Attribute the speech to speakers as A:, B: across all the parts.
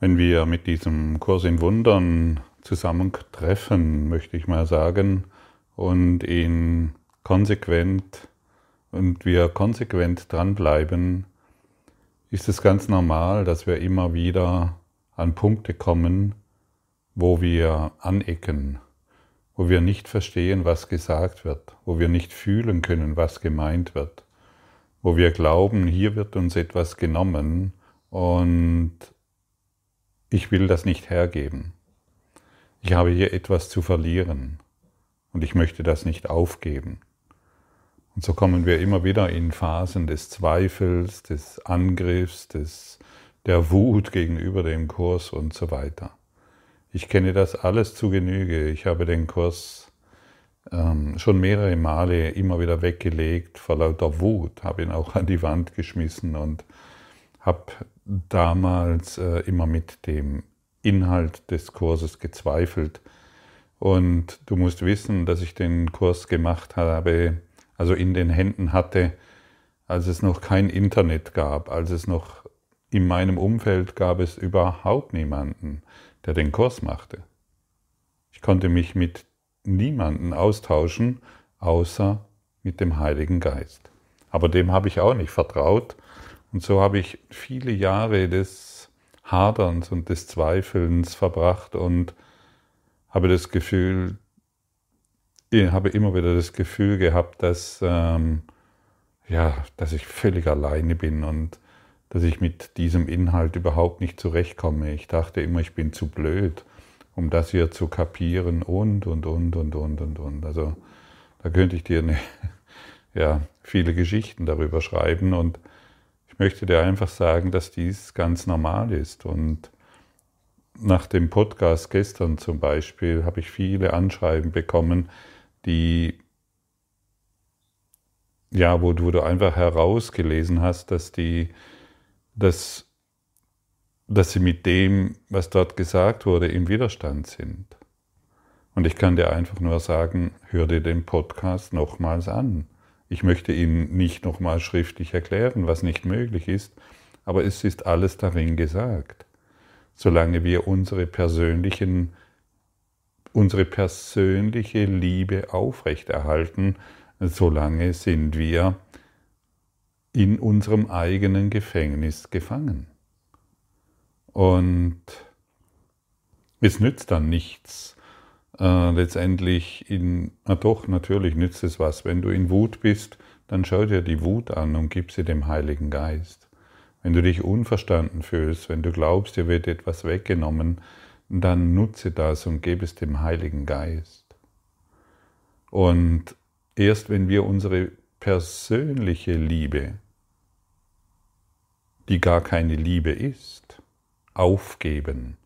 A: Wenn wir mit diesem Kurs in Wundern zusammentreffen, möchte ich mal sagen, und ihn konsequent und wir konsequent dranbleiben, ist es ganz normal, dass wir immer wieder an Punkte kommen, wo wir anecken, wo wir nicht verstehen, was gesagt wird, wo wir nicht fühlen können, was gemeint wird, wo wir glauben, hier wird uns etwas genommen und ich will das nicht hergeben. Ich habe hier etwas zu verlieren und ich möchte das nicht aufgeben. Und so kommen wir immer wieder in Phasen des Zweifels, des Angriffs, des, der Wut gegenüber dem Kurs und so weiter. Ich kenne das alles zu Genüge. Ich habe den Kurs ähm, schon mehrere Male immer wieder weggelegt vor lauter Wut, habe ihn auch an die Wand geschmissen und habe damals äh, immer mit dem Inhalt des Kurses gezweifelt. Und du musst wissen, dass ich den Kurs gemacht habe, also in den Händen hatte, als es noch kein Internet gab, als es noch in meinem Umfeld gab es überhaupt niemanden der den Kurs machte. Ich konnte mich mit niemanden austauschen, außer mit dem Heiligen Geist. Aber dem habe ich auch nicht vertraut. Und so habe ich viele Jahre des Haderns und des Zweifelns verbracht und habe das Gefühl, habe immer wieder das Gefühl gehabt, dass, ähm, ja, dass ich völlig alleine bin und dass ich mit diesem Inhalt überhaupt nicht zurechtkomme. Ich dachte immer, ich bin zu blöd, um das hier zu kapieren und, und, und, und, und, und, und. Also da könnte ich dir eine, ja, viele Geschichten darüber schreiben und möchte dir einfach sagen, dass dies ganz normal ist. Und nach dem Podcast gestern zum Beispiel habe ich viele Anschreiben bekommen, die ja, wo du einfach herausgelesen hast, dass die dass, dass sie mit dem, was dort gesagt wurde, im Widerstand sind. Und ich kann dir einfach nur sagen, hör dir den Podcast nochmals an. Ich möchte ihn nicht nochmal schriftlich erklären, was nicht möglich ist, aber es ist alles darin gesagt. Solange wir unsere persönlichen unsere persönliche Liebe aufrechterhalten, solange sind wir in unserem eigenen Gefängnis gefangen. Und es nützt dann nichts, äh, letztendlich in, na doch, natürlich nützt es was. Wenn du in Wut bist, dann schau dir die Wut an und gib sie dem Heiligen Geist. Wenn du dich unverstanden fühlst, wenn du glaubst, dir wird etwas weggenommen, dann nutze das und gebe es dem Heiligen Geist. Und erst wenn wir unsere persönliche Liebe, die gar keine Liebe ist, aufgeben,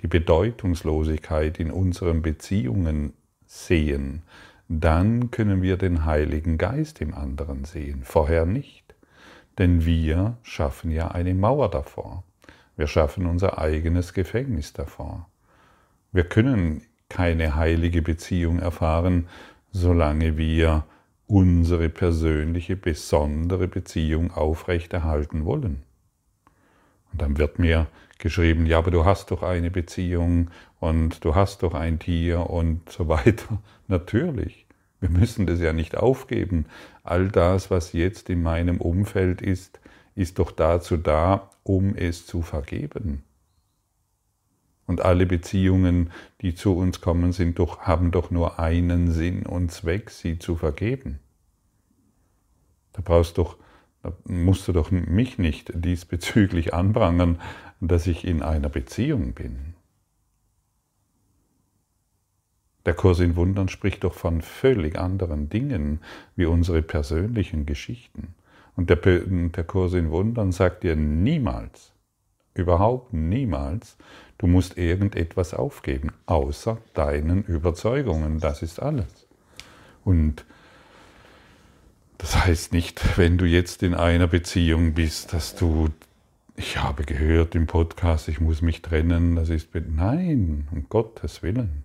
A: die Bedeutungslosigkeit in unseren Beziehungen sehen, dann können wir den Heiligen Geist im anderen sehen, vorher nicht. Denn wir schaffen ja eine Mauer davor. Wir schaffen unser eigenes Gefängnis davor. Wir können keine heilige Beziehung erfahren, solange wir unsere persönliche, besondere Beziehung aufrechterhalten wollen. Und dann wird mir geschrieben, ja, aber du hast doch eine Beziehung und du hast doch ein Tier und so weiter. Natürlich, wir müssen das ja nicht aufgeben. All das, was jetzt in meinem Umfeld ist, ist doch dazu da, um es zu vergeben. Und alle Beziehungen, die zu uns kommen, sind doch, haben doch nur einen Sinn und Zweck, sie zu vergeben. Da brauchst doch, da musst du doch mich nicht diesbezüglich anprangern, dass ich in einer Beziehung bin. Der Kurs in Wundern spricht doch von völlig anderen Dingen wie unsere persönlichen Geschichten. Und der, der Kurs in Wundern sagt dir niemals, überhaupt niemals, Du musst irgendetwas aufgeben, außer deinen Überzeugungen. Das ist alles. Und das heißt nicht, wenn du jetzt in einer Beziehung bist, dass du, ich habe gehört im Podcast, ich muss mich trennen, das ist, nein, um Gottes Willen.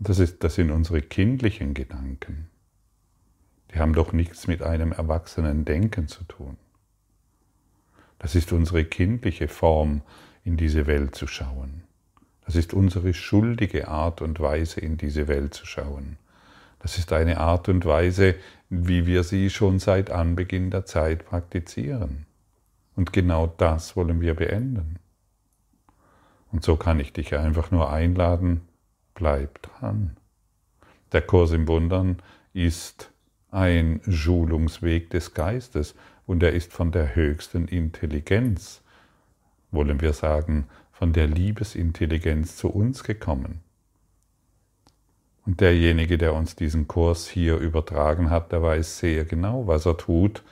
A: Das, ist, das sind unsere kindlichen Gedanken. Die haben doch nichts mit einem erwachsenen Denken zu tun. Das ist unsere kindliche Form, in diese Welt zu schauen. Das ist unsere schuldige Art und Weise, in diese Welt zu schauen. Das ist eine Art und Weise, wie wir sie schon seit Anbeginn der Zeit praktizieren. Und genau das wollen wir beenden. Und so kann ich dich einfach nur einladen, bleib dran. Der Kurs im Wundern ist ein Schulungsweg des Geistes und er ist von der höchsten Intelligenz, wollen wir sagen, von der Liebesintelligenz zu uns gekommen. Und derjenige, der uns diesen Kurs hier übertragen hat, der weiß sehr genau, was er tut,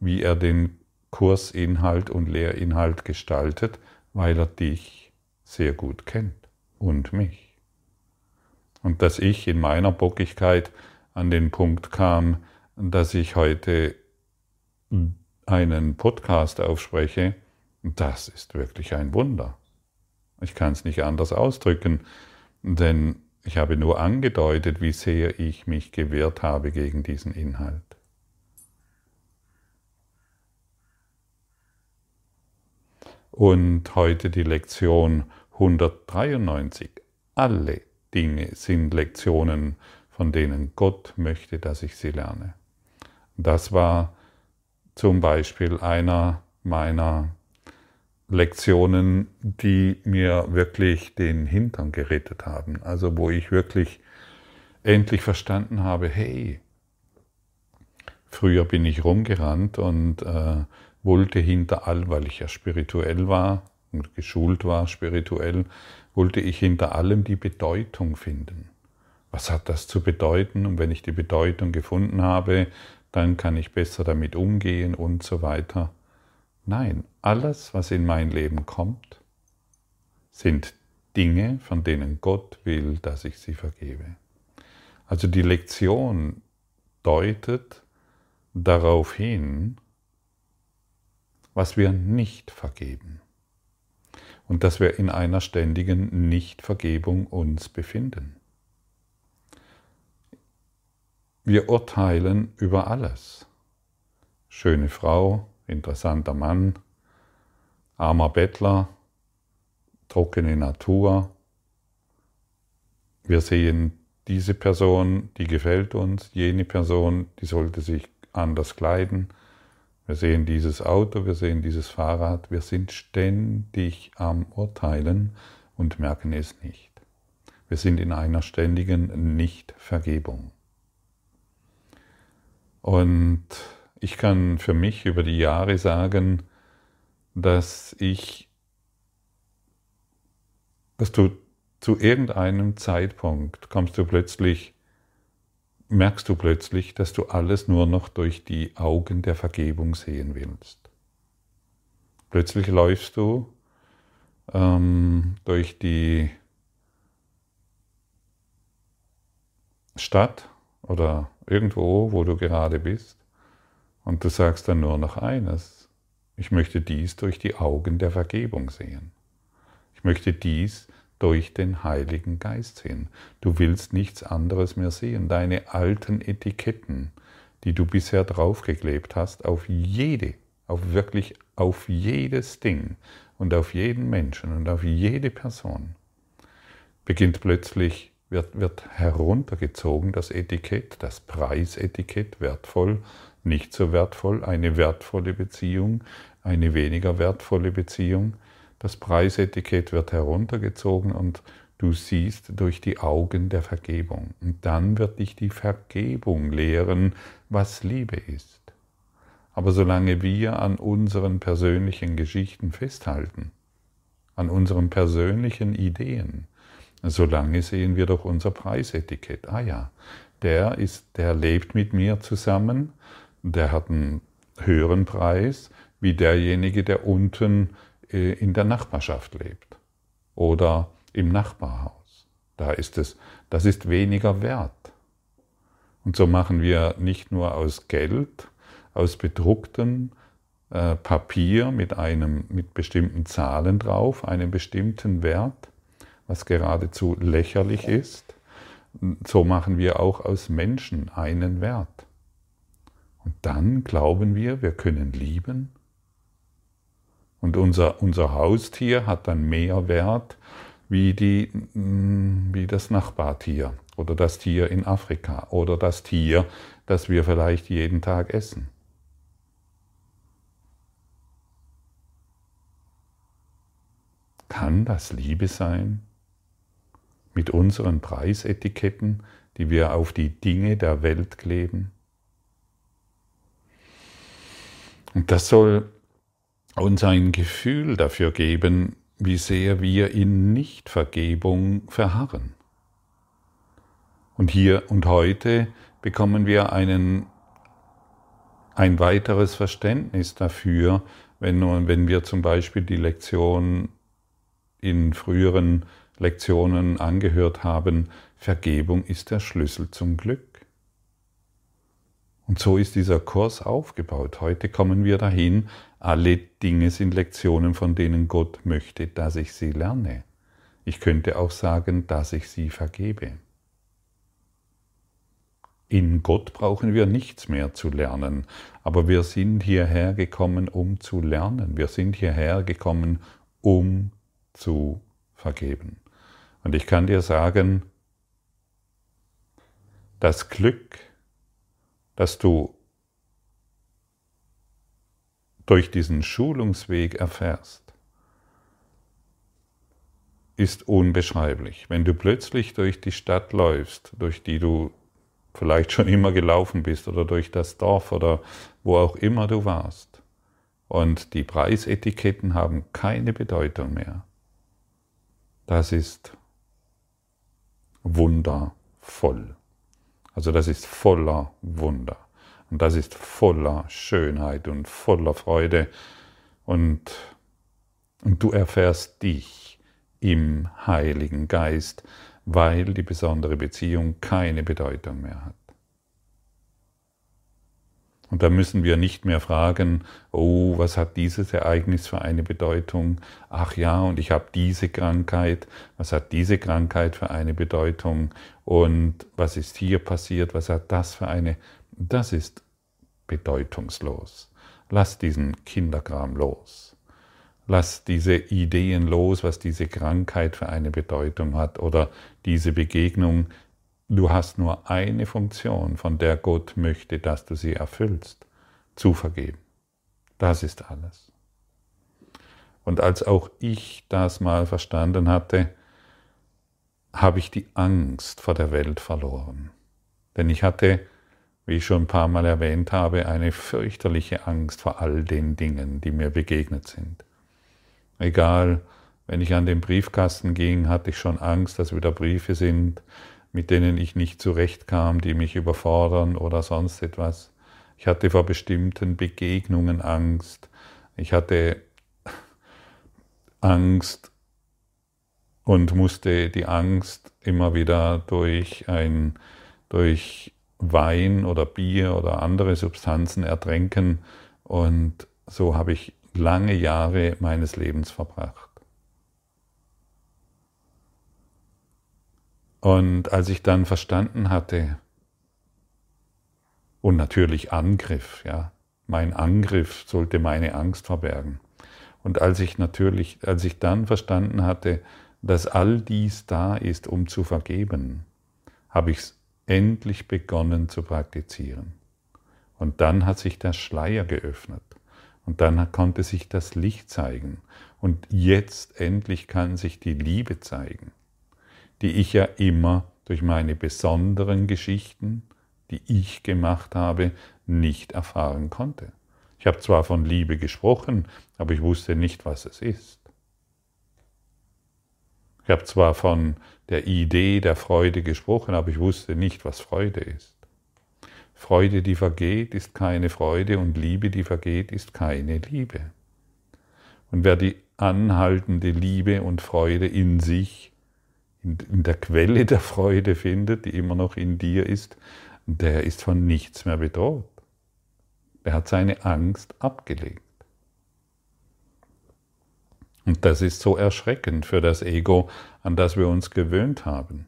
A: wie er den Kursinhalt und Lehrinhalt gestaltet, weil er dich sehr gut kennt und mich und dass ich in meiner Bockigkeit an den Punkt kam, dass ich heute einen Podcast aufspreche, das ist wirklich ein Wunder. Ich kann es nicht anders ausdrücken, denn ich habe nur angedeutet, wie sehr ich mich gewehrt habe gegen diesen Inhalt. Und heute die Lektion 193. Alle Dinge sind Lektionen, von denen Gott möchte, dass ich sie lerne. Das war zum Beispiel einer meiner Lektionen, die mir wirklich den Hintern gerettet haben. Also wo ich wirklich endlich verstanden habe, hey, früher bin ich rumgerannt und äh, wollte hinter all, weil ich ja spirituell war und geschult war spirituell, wollte ich hinter allem die Bedeutung finden. Was hat das zu bedeuten? Und wenn ich die Bedeutung gefunden habe, dann kann ich besser damit umgehen und so weiter. Nein, alles, was in mein Leben kommt, sind Dinge, von denen Gott will, dass ich sie vergebe. Also die Lektion deutet darauf hin, was wir nicht vergeben und dass wir in einer ständigen Nichtvergebung uns befinden. Wir urteilen über alles. Schöne Frau, interessanter Mann, armer Bettler, trockene Natur. Wir sehen diese Person, die gefällt uns, jene Person, die sollte sich anders kleiden. Wir sehen dieses Auto, wir sehen dieses Fahrrad, wir sind ständig am Urteilen und merken es nicht. Wir sind in einer ständigen Nichtvergebung. Und ich kann für mich über die Jahre sagen, dass ich, dass du zu irgendeinem Zeitpunkt kommst du plötzlich merkst du plötzlich, dass du alles nur noch durch die Augen der Vergebung sehen willst. Plötzlich läufst du ähm, durch die Stadt oder irgendwo, wo du gerade bist, und du sagst dann nur noch eines, ich möchte dies durch die Augen der Vergebung sehen. Ich möchte dies durch den Heiligen Geist sehen. Du willst nichts anderes mehr sehen. Deine alten Etiketten, die du bisher draufgeklebt hast, auf jede, auf wirklich auf jedes Ding und auf jeden Menschen und auf jede Person, beginnt plötzlich, wird, wird heruntergezogen das Etikett, das Preisetikett, wertvoll, nicht so wertvoll, eine wertvolle Beziehung, eine weniger wertvolle Beziehung, das Preisetikett wird heruntergezogen und du siehst durch die Augen der Vergebung. Und dann wird dich die Vergebung lehren, was Liebe ist. Aber solange wir an unseren persönlichen Geschichten festhalten, an unseren persönlichen Ideen, solange sehen wir doch unser Preisetikett. Ah ja, der ist, der lebt mit mir zusammen, der hat einen höheren Preis wie derjenige, der unten äh, in der Nachbarschaft lebt oder im Nachbarhaus. Da ist es, das ist weniger wert. Und so machen wir nicht nur aus Geld, aus bedrucktem äh, Papier mit einem, mit bestimmten Zahlen drauf, einen bestimmten Wert, was geradezu lächerlich ist. So machen wir auch aus Menschen einen Wert. Und dann glauben wir, wir können lieben Und unser, unser Haustier hat dann mehr Wert wie, die, mm, wie das Nachbartier oder das Tier in Afrika oder das Tier, das wir vielleicht jeden Tag essen. Kann das Liebe sein? Mit unseren Preisetiketten, die wir auf die Dinge der Welt kleben? Und das soll uns ein Gefühl dafür geben, wie sehr wir in Nichtvergebung verharren. Und hier und heute bekommen wir einen, ein weiteres Verständnis dafür, wenn, wenn wir zum Beispiel die Lektion in früheren Lektionen angehört haben, Vergebung ist der Schlüssel zum Glück. Und so ist dieser Kurs aufgebaut. Heute kommen wir dahin, alle Dinge sind Lektionen, von denen Gott möchte, dass ich sie lerne. Ich könnte auch sagen, dass ich sie vergebe. In Gott brauchen wir nichts mehr zu lernen, aber wir sind hierher gekommen, um zu lernen. Wir sind hierher gekommen, um zu vergeben. Und ich kann dir sagen, das Glück, das du durch diesen Schulungsweg erfährst, ist unbeschreiblich. Wenn du plötzlich durch die Stadt läufst, durch die du vielleicht schon immer gelaufen bist oder durch das Dorf oder wo auch immer du warst und die Preisetiketten haben keine Bedeutung mehr, das ist wundervoll. Also das ist voller Wunder. Und das ist voller Schönheit und voller Freude. Und, und du erfährst dich im Heiligen Geist, weil die besondere Beziehung keine Bedeutung mehr hat. Und da müssen wir nicht mehr fragen, oh, was hat dieses Ereignis für eine Bedeutung? Ach ja, und ich habe diese Krankheit, was hat diese Krankheit für eine Bedeutung? Und was ist hier passiert, was hat das für eine? Das ist bedeutungslos. Lass diesen Kinderkram los. Lass diese Ideen los, was diese Krankheit für eine Bedeutung hat oder diese Begegnung, Du hast nur eine Funktion, von der Gott möchte, dass du sie erfüllst, zu vergeben. Das ist alles. Und als auch ich das mal verstanden hatte, habe ich die Angst vor der Welt verloren. Denn ich hatte, wie ich schon ein paar Mal erwähnt habe, eine fürchterliche Angst vor all den Dingen, die mir begegnet sind. Egal, wenn ich an den Briefkasten ging, hatte ich schon Angst, dass wieder Briefe sind, mit denen ich nicht zurechtkam, die mich überfordern oder sonst etwas. Ich hatte vor bestimmten Begegnungen Angst. Ich hatte Angst und musste die Angst immer wieder durch ein, durch Wein oder Bier oder andere Substanzen ertränken. Und so habe ich lange Jahre meines Lebens verbracht. Und als ich dann verstanden hatte, und natürlich Angriff, ja, mein Angriff sollte meine Angst verbergen. Und als ich natürlich, als ich dann verstanden hatte, dass all dies da ist, um zu vergeben, habe ich es endlich begonnen zu praktizieren. Und dann hat sich der Schleier geöffnet. Und dann konnte sich das Licht zeigen. Und jetzt endlich kann sich die Liebe zeigen die ich ja immer durch meine besonderen Geschichten, die ich gemacht habe, nicht erfahren konnte. Ich habe zwar von Liebe gesprochen, aber ich wusste nicht, was es ist. Ich habe zwar von der Idee der Freude gesprochen, aber ich wusste nicht, was Freude ist. Freude, die vergeht, ist keine Freude und Liebe, die vergeht, ist keine Liebe. Und wer die anhaltende Liebe und Freude in sich in der Quelle der Freude findet, die immer noch in dir ist, der ist von nichts mehr bedroht. Der hat seine Angst abgelegt. Und das ist so erschreckend für das Ego, an das wir uns gewöhnt haben.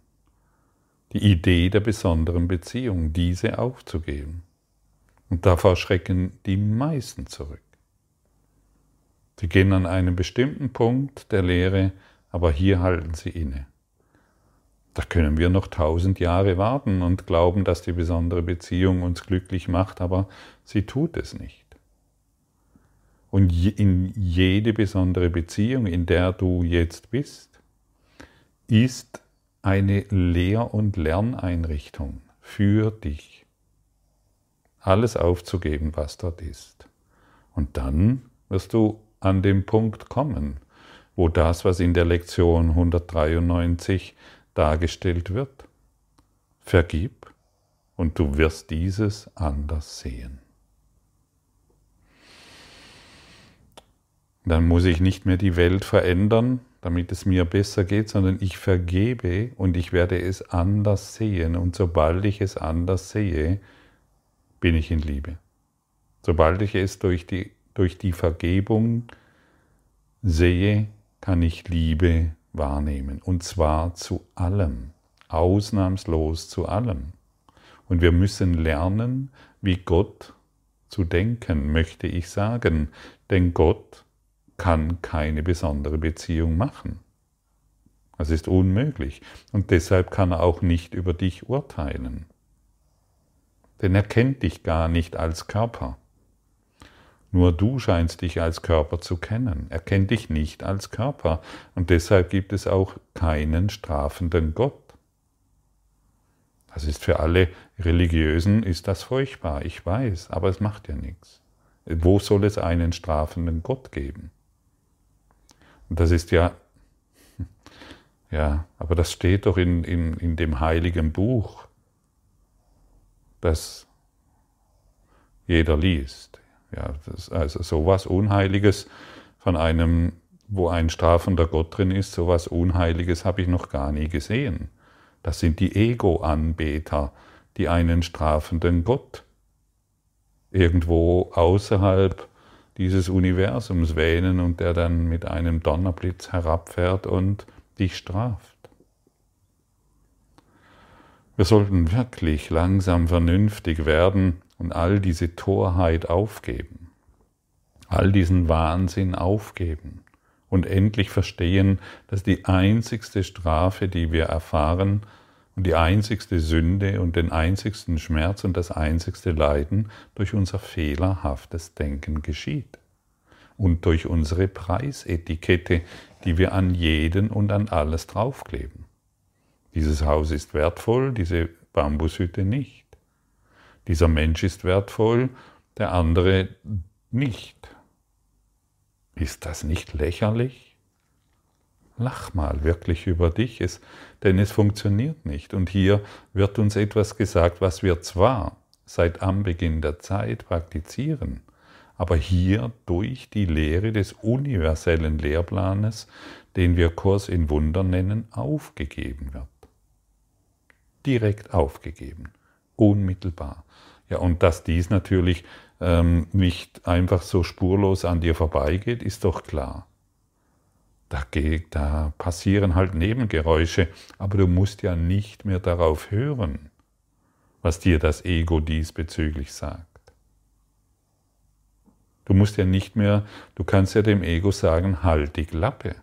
A: Die Idee der besonderen Beziehung, diese aufzugeben. Und davor schrecken die meisten zurück. Sie gehen an einen bestimmten Punkt der Lehre, aber hier halten sie inne. Da können wir noch tausend Jahre warten und glauben, dass die besondere Beziehung uns glücklich macht, aber sie tut es nicht. Und in jede besondere Beziehung, in der du jetzt bist, ist eine Lehr- und Lerneinrichtung für dich. Alles aufzugeben, was dort ist. Und dann wirst du an den Punkt kommen, wo das, was in der Lektion 193 dargestellt wird, vergib und du wirst dieses anders sehen. Dann muss ich nicht mehr die Welt verändern, damit es mir besser geht, sondern ich vergebe und ich werde es anders sehen. Und sobald ich es anders sehe, bin ich in Liebe. Sobald ich es durch die, durch die Vergebung sehe, kann ich Liebe wahrnehmen. Und zwar zu allem, ausnahmslos zu allem. Und wir müssen lernen, wie Gott zu denken, möchte ich sagen. Denn Gott kann keine besondere Beziehung machen. Das ist unmöglich. Und deshalb kann er auch nicht über dich urteilen. Denn er kennt dich gar nicht als Körper. Nur du scheinst dich als Körper zu kennen. Er kennt dich nicht als Körper. Und deshalb gibt es auch keinen strafenden Gott. Das ist für alle Religiösen, ist das furchtbar, ich weiß, aber es macht ja nichts. Wo soll es einen strafenden Gott geben? Das ist ja, ja, aber das steht doch in, in, in dem heiligen Buch, das jeder liest. Ja, also sowas Unheiliges von einem, wo ein strafender Gott drin ist, sowas Unheiliges habe ich noch gar nie gesehen. Das sind die Ego-Anbeter, die einen strafenden Gott irgendwo außerhalb dieses Universums wähnen und der dann mit einem Donnerblitz herabfährt und dich straft. Wir sollten wirklich langsam vernünftig werden und all diese Torheit aufgeben, all diesen Wahnsinn aufgeben und endlich verstehen, dass die einzigste Strafe, die wir erfahren, und die einzigste Sünde und den einzigsten Schmerz und das einzigste Leiden durch unser fehlerhaftes Denken geschieht und durch unsere Preisetikette, die wir an jeden und an alles draufkleben. Dieses Haus ist wertvoll, diese Bambushütte nicht. Dieser Mensch ist wertvoll, der andere nicht. Ist das nicht lächerlich? Lach mal wirklich über dich, es, denn es funktioniert nicht. Und hier wird uns etwas gesagt, was wir zwar seit Anbeginn der Zeit praktizieren, aber hier durch die Lehre des universellen Lehrplanes, den wir Kurs in Wunder nennen, aufgegeben wird. Direkt aufgegeben, unmittelbar. Ja, und dass dies natürlich ähm, nicht einfach so spurlos an dir vorbeigeht, ist doch klar. Da, geht, da passieren halt Nebengeräusche, aber du musst ja nicht mehr darauf hören, was dir das Ego diesbezüglich sagt. Du musst ja nicht mehr, du kannst ja dem Ego sagen, halt die Klappe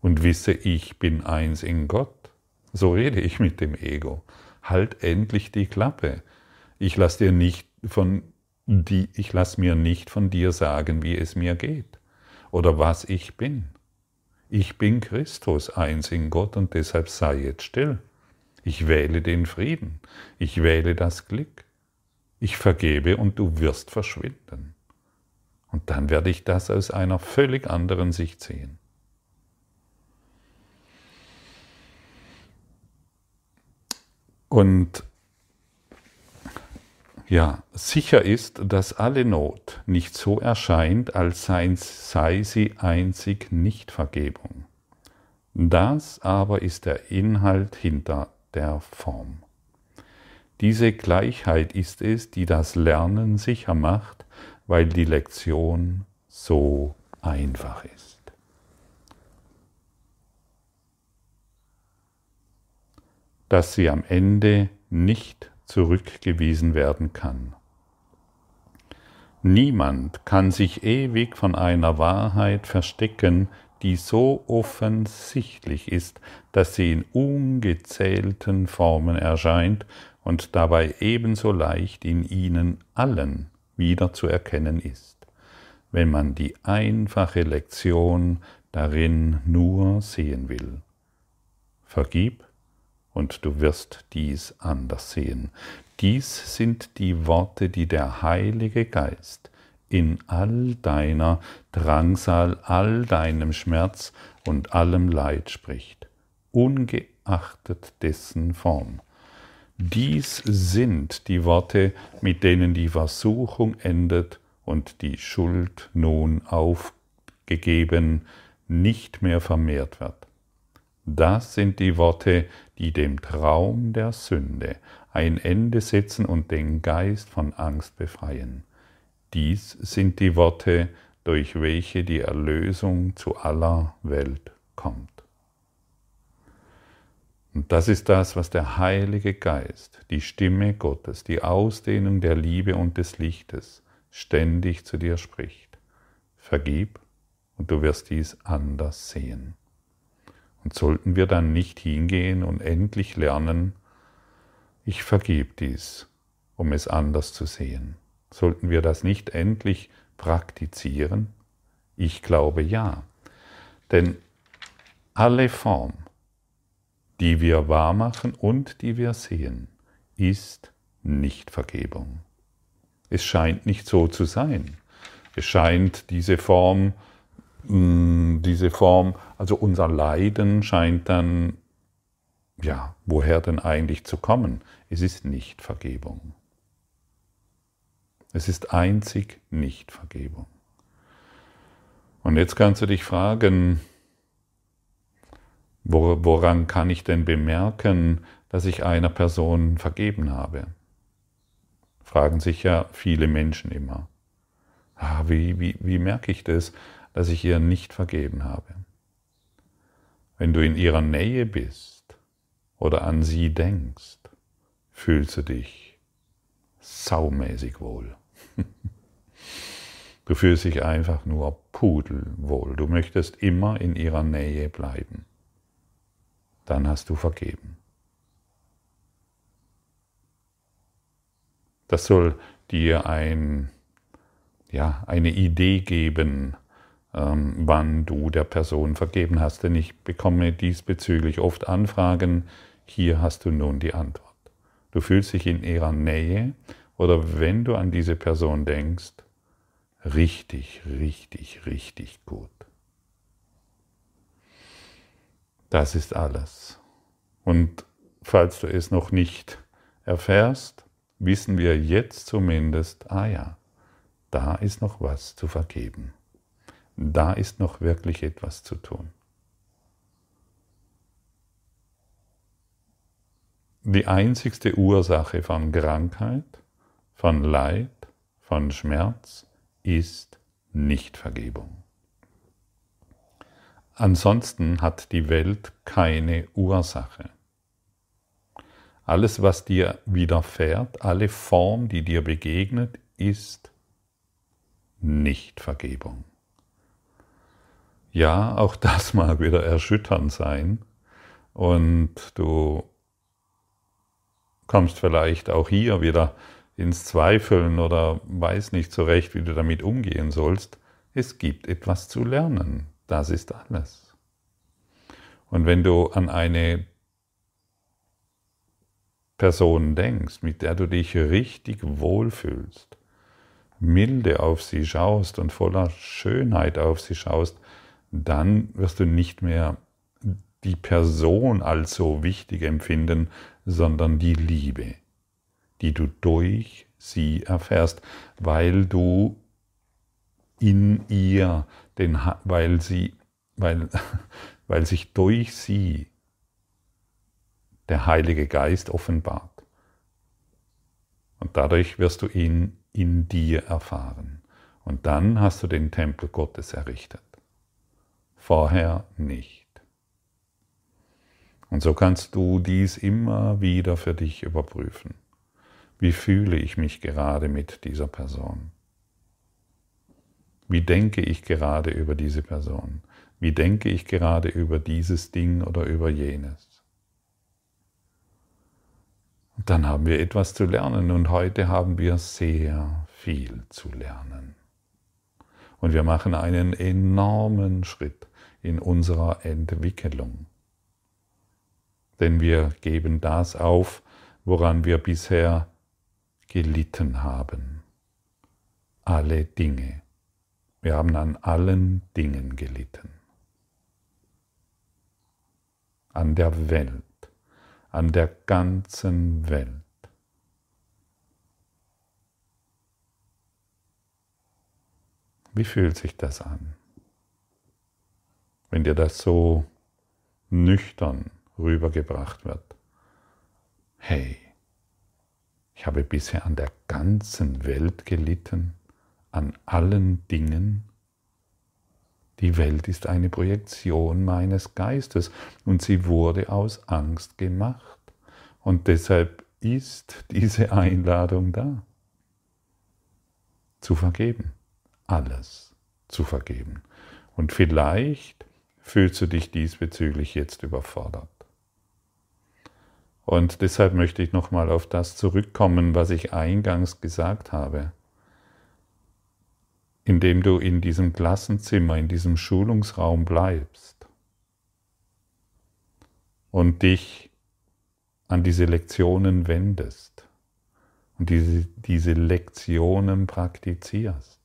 A: und wisse, ich bin eins in Gott. So rede ich mit dem Ego. Halt endlich die Klappe. Ich lass dir nicht von die, ich lass mir nicht von dir sagen, wie es mir geht oder was ich bin. Ich bin Christus, eins in Gott und deshalb sei jetzt still. Ich wähle den Frieden. Ich wähle das Glück. Ich vergebe und du wirst verschwinden. Und dann werde ich das aus einer völlig anderen Sicht sehen. Und ja, sicher ist, dass alle Not nicht so erscheint, als sei sie einzig Nichtvergebung. Das aber ist der Inhalt hinter der Form. Diese Gleichheit ist es, die das Lernen sicher macht, weil die Lektion so einfach ist. Dass sie am Ende nicht zurückgewiesen werden kann. Niemand kann sich ewig von einer Wahrheit verstecken, die so offensichtlich ist, dass sie in ungezählten Formen erscheint und dabei ebenso leicht in ihnen allen wieder zu erkennen ist, wenn man die einfache Lektion darin nur sehen will. Vergib und du wirst dies anders sehen. Dies sind die Worte, die der Heilige Geist in all deiner Drangsal, all deinem Schmerz und allem Leid spricht, ungeachtet dessen Form. Dies sind die Worte, mit denen die Versuchung endet und die Schuld nun aufgegeben nicht mehr vermehrt wird. Das sind die Worte, die dem Traum der Sünde ein Ende setzen und den Geist von Angst befreien. Dies sind die Worte, durch welche die Erlösung zu aller Welt kommt. Und das ist das, was der Heilige Geist, die Stimme Gottes, die Ausdehnung der Liebe und des Lichtes ständig zu dir spricht. Vergib und du wirst dies anders sehen. Und sollten wir dann nicht hingehen und endlich lernen, ich vergib dies, um es anders zu sehen. Sollten wir das nicht endlich praktizieren? Ich glaube ja. Denn alle Form, die wir wahrmachen und die wir sehen, ist Nichtvergebung. Es scheint nicht so zu sein. Es scheint diese Form, diese Form, also unser Leiden scheint dann, ja, woher denn eigentlich zu kommen? Es ist Nichtvergebung. Es ist einzig nicht Vergebung. Und jetzt kannst du dich fragen, woran kann ich denn bemerken, dass ich einer Person vergeben habe? Fragen sich ja viele Menschen immer. Ah, wie, wie, wie merke ich das, dass ich ihr nicht vergeben habe? Wenn du in ihrer Nähe bist oder an sie denkst, fühlst du dich saumäßig wohl. Du fühlst dich einfach nur pudelwohl. Du möchtest immer in ihrer Nähe bleiben. Dann hast du vergeben. Das soll dir ein, ja, eine Idee geben, ähm, wann du der Person vergeben hast. Denn ich bekomme diesbezüglich oft Anfragen, hier hast du nun die Antwort. Du fühlst dich in ihrer Nähe oder wenn du an diese Person denkst, richtig, richtig, richtig gut. Das ist alles. Und falls du es noch nicht erfährst, wissen wir jetzt zumindest, ah ja, da ist noch was zu vergeben. Da ist noch wirklich etwas zu tun. Die einzigste Ursache von Krankheit von Leid, von Schmerz ist Nichtvergebung. Ansonsten hat die Welt keine Ursache. Alles, was dir widerfährt, alle Form, die dir begegnet, ist Nichtvergebung. Ja, auch das mag wieder erschütternd sein und du kommst vielleicht auch hier wieder ins Zweifeln oder weiß nicht so recht, wie du damit umgehen sollst. Es gibt etwas zu lernen. Das ist alles. Und wenn du an eine Person denkst, mit der du dich richtig wohlfühlst, milde auf sie schaust und voller Schönheit auf sie schaust, dann wirst du nicht mehr die Person als so wichtig empfinden, sondern die Liebe die du durch sie erfährst, weil du in ihr, den, weil sie, weil, weil sich durch sie der Heilige Geist offenbart. Und dadurch wirst du ihn in dir erfahren. Und dann hast du den Tempel Gottes errichtet. Vorher nicht. Und so kannst du dies immer wieder für dich überprüfen. Wie fühle ich mich gerade mit dieser Person? Wie denke ich gerade über diese Person? Wie denke ich gerade über dieses Ding oder über jenes? Und dann haben wir etwas zu lernen und heute haben wir sehr viel zu lernen. Und wir machen einen enormen Schritt in unserer Entwicklung. Denn wir geben das auf, woran wir bisher gelitten haben. Alle Dinge. Wir haben an allen Dingen gelitten. An der Welt, an der ganzen Welt. Wie fühlt sich das an? Wenn dir das so nüchtern rübergebracht wird. Hey, ich habe bisher an der ganzen Welt gelitten, an allen Dingen. Die Welt ist eine Projektion meines Geistes und sie wurde aus Angst gemacht. Und deshalb ist diese Einladung da, zu vergeben, alles zu vergeben. Und vielleicht fühlst du dich diesbezüglich jetzt überfordert. Und deshalb möchte ich nochmal auf das zurückkommen, was ich eingangs gesagt habe. Indem du in diesem Klassenzimmer, in diesem Schulungsraum bleibst und dich an diese Lektionen wendest und diese, diese Lektionen praktizierst,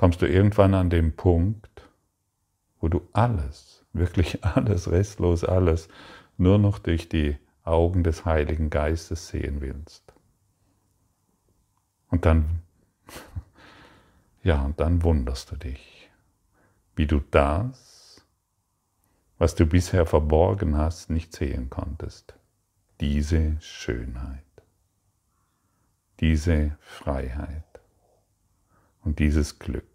A: kommst du irgendwann an den Punkt, wo du alles wirklich alles, restlos alles, nur noch durch die Augen des Heiligen Geistes sehen willst. Und dann, ja, und dann wunderst du dich, wie du das, was du bisher verborgen hast, nicht sehen konntest. Diese Schönheit, diese Freiheit und dieses Glück.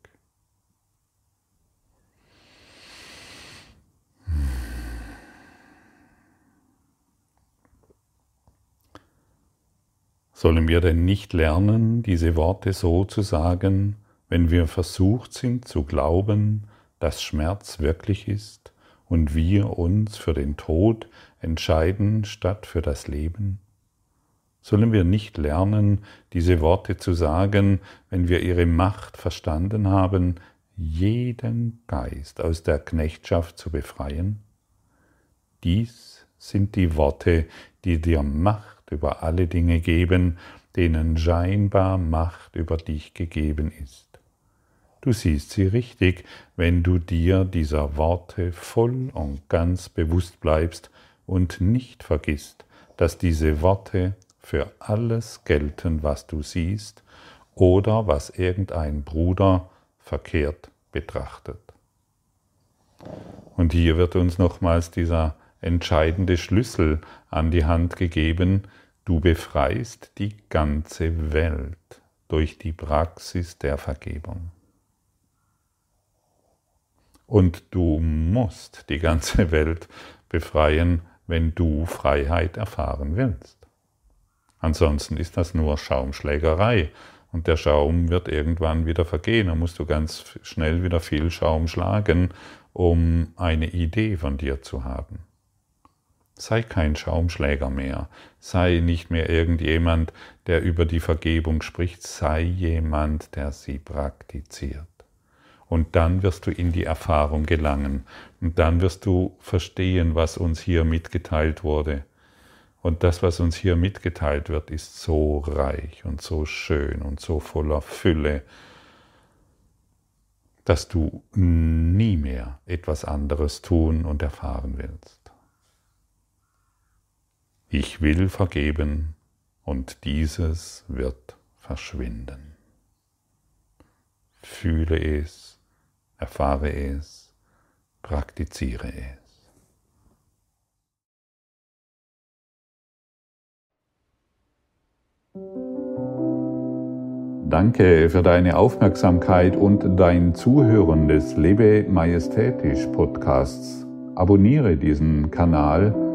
A: Sollen wir denn nicht lernen, diese Worte so zu sagen, wenn wir versucht sind zu glauben, dass Schmerz wirklich ist und wir uns für den Tod entscheiden statt für das Leben? Sollen wir nicht lernen, diese Worte zu sagen, wenn wir ihre Macht verstanden haben, jeden Geist aus der Knechtschaft zu befreien? Dies sind die Worte, die dir Macht über alle Dinge geben, denen scheinbar Macht über dich gegeben ist. Du siehst sie richtig, wenn du dir dieser Worte voll und ganz bewusst bleibst und nicht vergisst, dass diese Worte für alles gelten, was du siehst oder was irgendein Bruder verkehrt betrachtet. Und hier wird uns nochmals dieser entscheidende Schlüssel an die Hand gegeben, du befreist die ganze Welt durch die Praxis der Vergebung. Und du musst die ganze Welt befreien, wenn du Freiheit erfahren willst. Ansonsten ist das nur Schaumschlägerei und der Schaum wird irgendwann wieder vergehen. Da musst du ganz schnell wieder viel Schaum schlagen, um eine Idee von dir zu haben. Sei kein Schaumschläger mehr, sei nicht mehr irgendjemand, der über die Vergebung spricht, sei jemand, der sie praktiziert. Und dann wirst du in die Erfahrung gelangen und dann wirst du verstehen, was uns hier mitgeteilt wurde. Und das, was uns hier mitgeteilt wird, ist so reich und so schön und so voller Fülle, dass du nie mehr etwas anderes tun und erfahren willst. Ich will vergeben und dieses wird verschwinden. Fühle es, erfahre es, praktiziere es. Danke für deine Aufmerksamkeit und dein Zuhören des Lebe Majestätisch Podcasts. Abonniere diesen Kanal